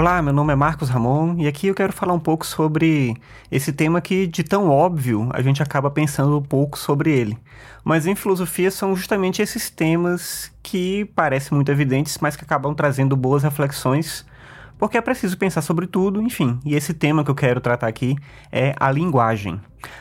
Olá, meu nome é Marcos Ramon e aqui eu quero falar um pouco sobre esse tema que, de tão óbvio, a gente acaba pensando um pouco sobre ele. Mas em filosofia são justamente esses temas que parecem muito evidentes, mas que acabam trazendo boas reflexões, porque é preciso pensar sobre tudo, enfim. E esse tema que eu quero tratar aqui é a linguagem.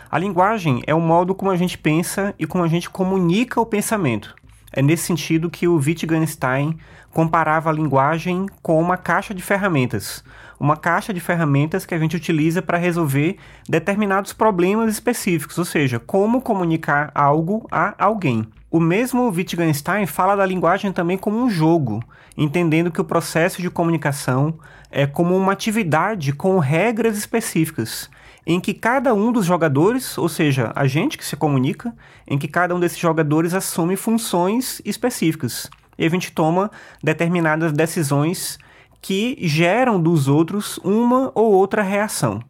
A linguagem é o modo como a gente pensa e como a gente comunica o pensamento. É nesse sentido que o Wittgenstein comparava a linguagem com uma caixa de ferramentas. Uma caixa de ferramentas que a gente utiliza para resolver determinados problemas específicos, ou seja, como comunicar algo a alguém. O mesmo Wittgenstein fala da linguagem também como um jogo, entendendo que o processo de comunicação é como uma atividade com regras específicas em que cada um dos jogadores, ou seja, a gente que se comunica, em que cada um desses jogadores assume funções específicas. E a gente toma determinadas decisões que geram dos outros uma ou outra reação.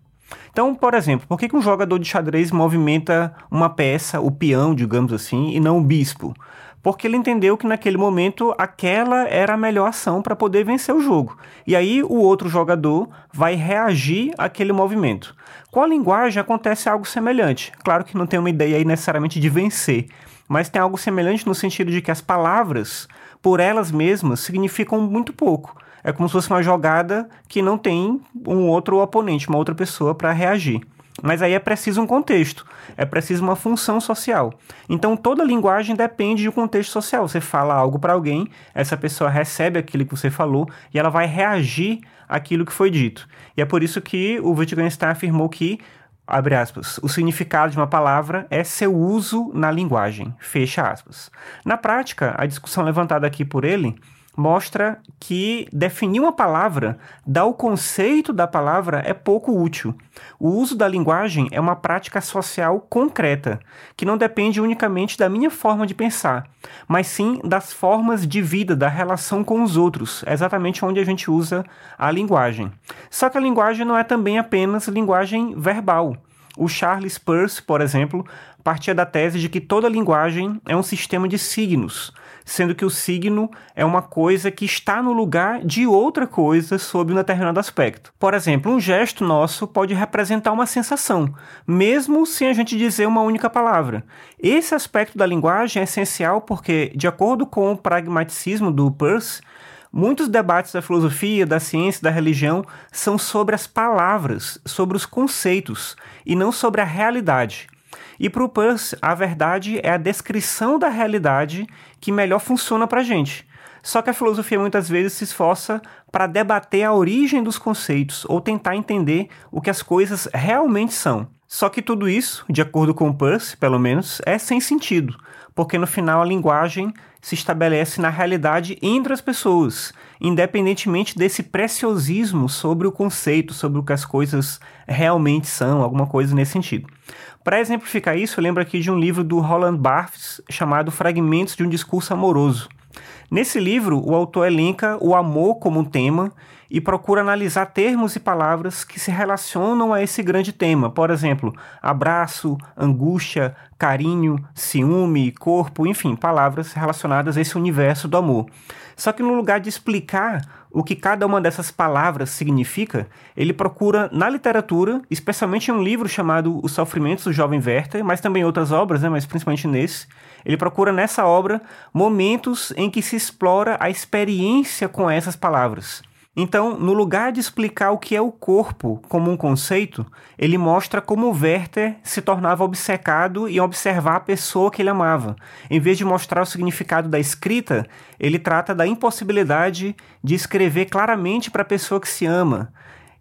Então, por exemplo, por que, um jogador de xadrez movimenta uma peça, o peão, digamos assim, e não o bispo? Porque ele entendeu que naquele momento aquela era a melhor ação para poder vencer o jogo. E aí o outro jogador vai reagir àquele movimento. Com a linguagem acontece algo semelhante. Claro que não tem uma ideia aí necessariamente de vencer, mas tem algo semelhante no sentido de que as palavras, por elas mesmas, significam muito pouco. É como se fosse uma jogada que não tem um outro oponente, uma outra pessoa para reagir. Mas aí é preciso um contexto, é preciso uma função social. Então toda linguagem depende de um contexto social. Você fala algo para alguém, essa pessoa recebe aquilo que você falou e ela vai reagir àquilo que foi dito. E é por isso que o Wittgenstein afirmou que abre aspas, o significado de uma palavra é seu uso na linguagem, fecha aspas. Na prática, a discussão levantada aqui por ele mostra que definir uma palavra, dar o conceito da palavra é pouco útil. O uso da linguagem é uma prática social concreta, que não depende unicamente da minha forma de pensar, mas sim das formas de vida, da relação com os outros, exatamente onde a gente usa a linguagem. Só que a linguagem não é também apenas linguagem verbal. O Charles Peirce, por exemplo, partia da tese de que toda linguagem é um sistema de signos, sendo que o signo é uma coisa que está no lugar de outra coisa sob um determinado aspecto. Por exemplo, um gesto nosso pode representar uma sensação, mesmo sem a gente dizer uma única palavra. Esse aspecto da linguagem é essencial porque, de acordo com o pragmaticismo do Peirce, Muitos debates da filosofia, da ciência, da religião são sobre as palavras, sobre os conceitos e não sobre a realidade. E para o Peirce, a verdade é a descrição da realidade que melhor funciona para a gente. Só que a filosofia muitas vezes se esforça para debater a origem dos conceitos ou tentar entender o que as coisas realmente são. Só que tudo isso, de acordo com Peirce, pelo menos, é sem sentido, porque no final a linguagem se estabelece na realidade entre as pessoas, independentemente desse preciosismo sobre o conceito, sobre o que as coisas realmente são, alguma coisa nesse sentido. Para exemplificar isso, eu lembro aqui de um livro do Roland Barthes chamado Fragmentos de um Discurso Amoroso. Nesse livro, o autor elenca o amor como um tema e procura analisar termos e palavras que se relacionam a esse grande tema. Por exemplo, abraço, angústia, carinho, ciúme, corpo, enfim, palavras relacionadas a esse universo do amor. Só que no lugar de explicar o que cada uma dessas palavras significa, ele procura na literatura, especialmente em um livro chamado Os Sofrimentos do Jovem Werther, mas também outras obras, né, mas principalmente nesse, ele procura nessa obra momentos em que se explora a experiência com essas palavras. Então, no lugar de explicar o que é o corpo como um conceito, ele mostra como Werther se tornava obcecado em observar a pessoa que ele amava. Em vez de mostrar o significado da escrita, ele trata da impossibilidade de escrever claramente para a pessoa que se ama.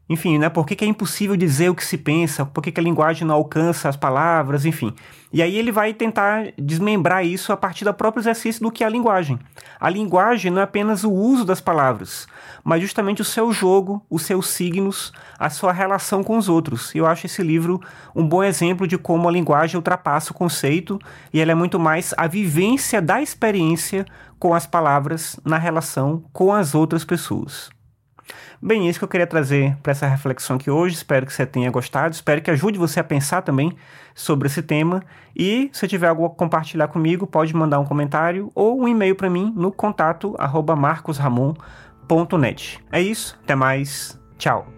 Enfim, né? Por que, que, é impossível dizer o que se pensa? Por que, que a linguagem não alcança as palavras? Enfim. E aí ele vai tentar desmembrar isso a partir do próprio exercício do que é a linguagem. A linguagem não é apenas o uso das palavras, mas justamente o seu jogo, os seus signos, a sua relação com os outros. E eu acho esse livro um bom exemplo de como a linguagem ultrapassa o conceito e ela é muito mais a vivência da experiência com as palavras na relação com as outras pessoas. Bem, é isso que eu queria trazer para essa reflexão aqui hoje. Espero que você tenha gostado. Espero que ajude você a pensar também sobre esse tema. E se tiver algo a compartilhar comigo, pode mandar um comentário ou um e-mail para mim no contato marcosramon.com É isso, até mais, tchau.